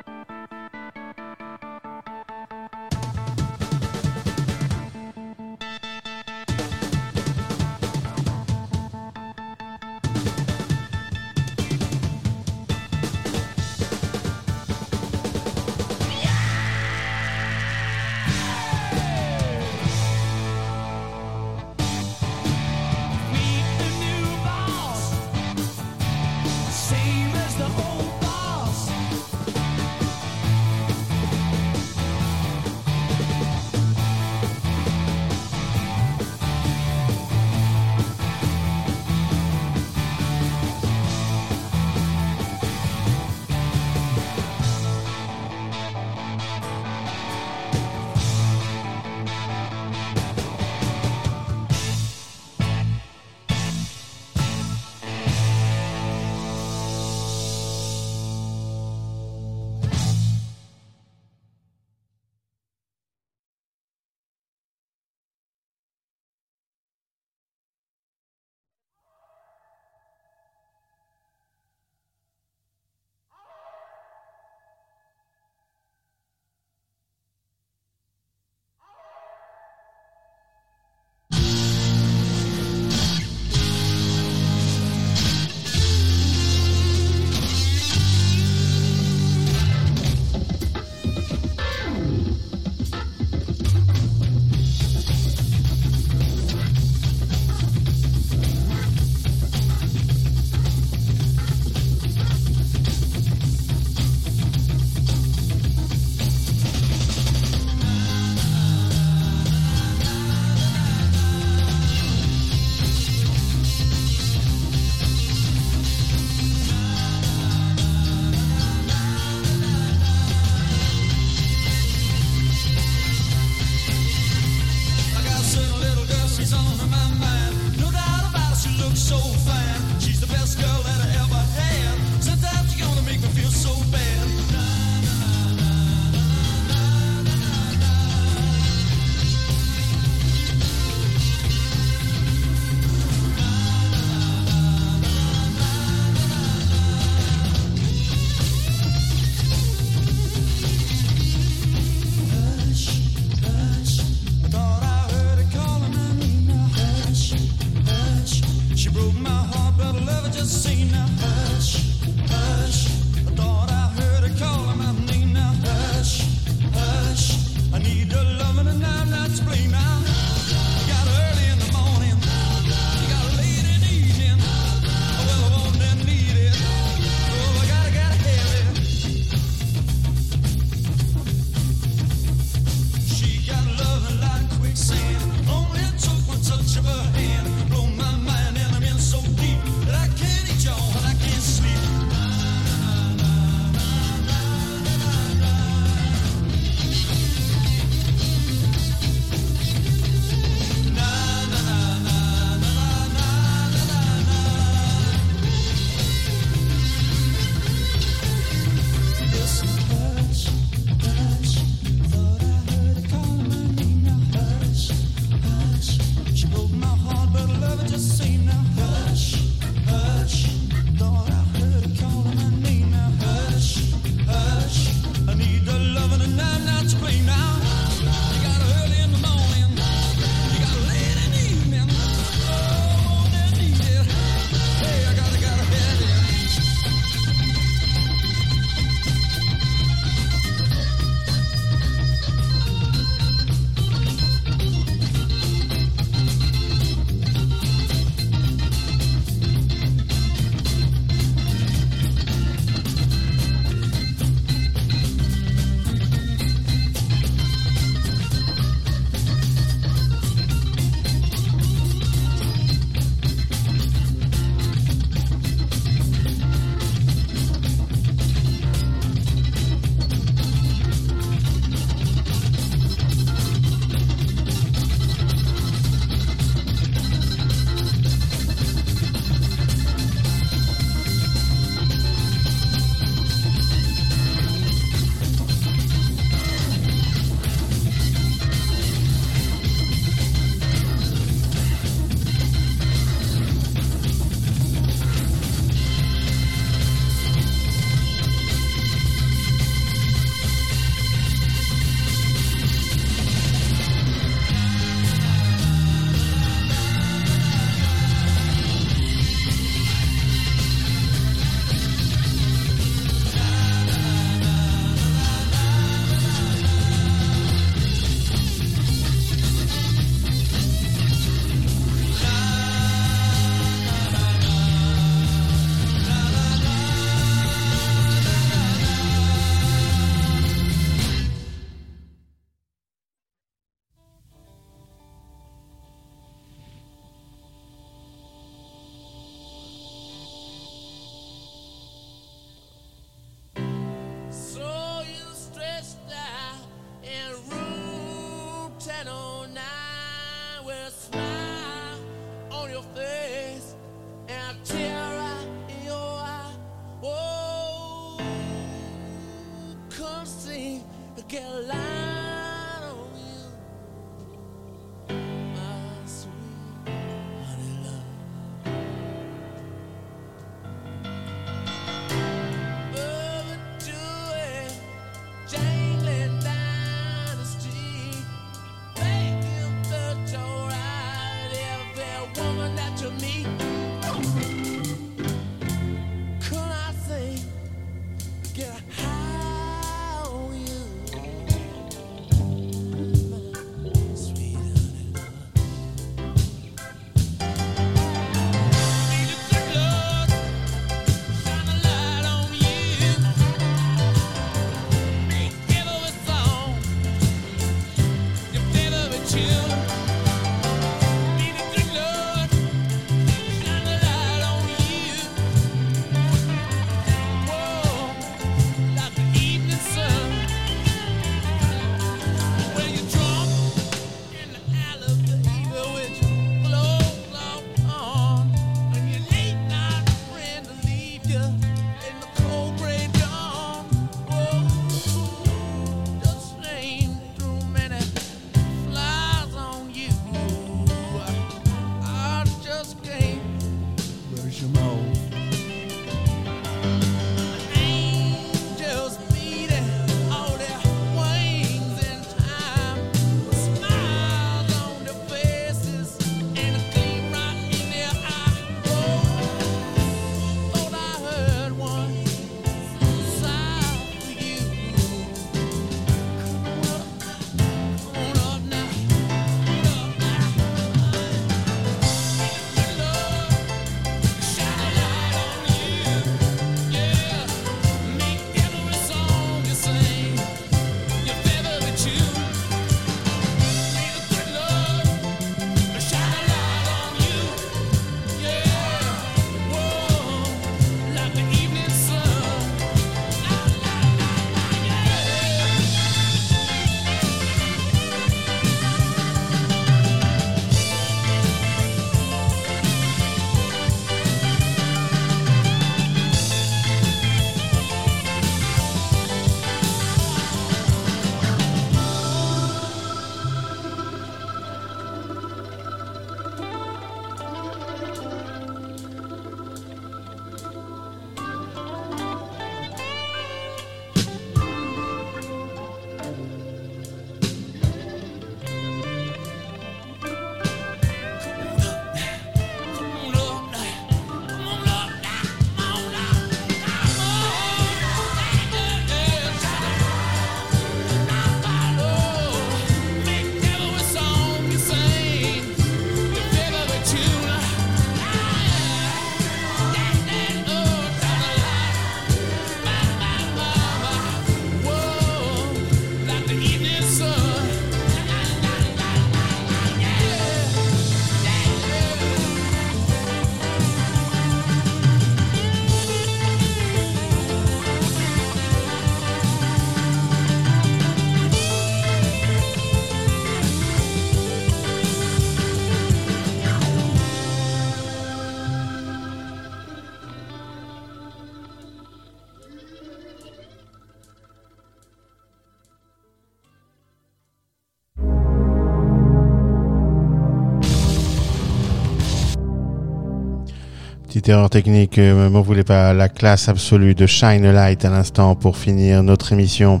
Erreur technique, euh, m'en voulez pas. La classe absolue de Shine Light à l'instant pour finir notre émission.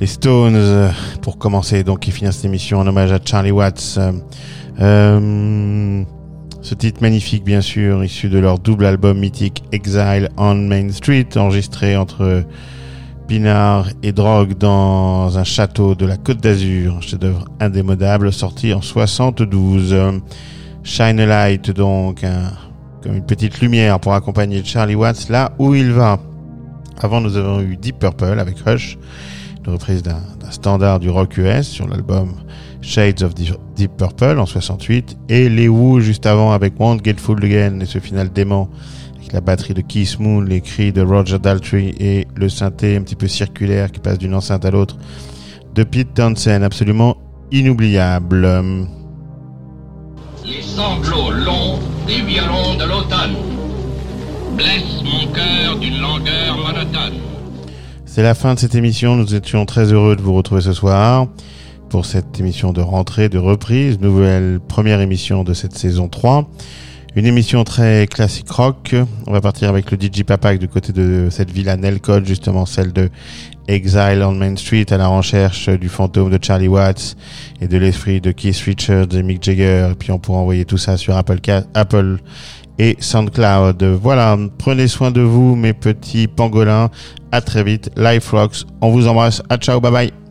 Les Stones, euh, pour commencer, donc, qui finissent cette émission en hommage à Charlie Watts. Euh, euh, ce titre magnifique, bien sûr, issu de leur double album mythique Exile on Main Street, enregistré entre Pinard et Drogue dans un château de la Côte d'Azur, chef-d'œuvre indémodable sorti en 72. Euh, Shine Light, donc, comme une petite lumière pour accompagner Charlie Watts là où il va. Avant, nous avons eu Deep Purple avec Hush, une reprise d'un standard du rock US sur l'album Shades of Deep Deep Purple en 68, et les Who juste avant avec Won't Get Fooled Again et ce final dément avec la batterie de Keith Moon, les cris de Roger Daltrey et le synthé un petit peu circulaire qui passe d'une enceinte à l'autre de Pete Townsend, absolument inoubliable. Les sanglots longs C'est la fin de cette émission. Nous étions très heureux de vous retrouver ce soir pour cette émission de rentrée, de reprise, nouvelle première émission de cette saison 3. Une émission très classique rock. On va partir avec le DJ Papak du côté de cette villa Nelcott, justement celle de Exile on Main Street à la recherche du fantôme de Charlie Watts et de l'esprit de Keith Richards et Mick Jagger. Et puis on pourra envoyer tout ça sur Apple, Apple et SoundCloud. Voilà, prenez soin de vous, mes petits pangolins. À très vite. Life Rocks. On vous embrasse. À ciao, bye bye.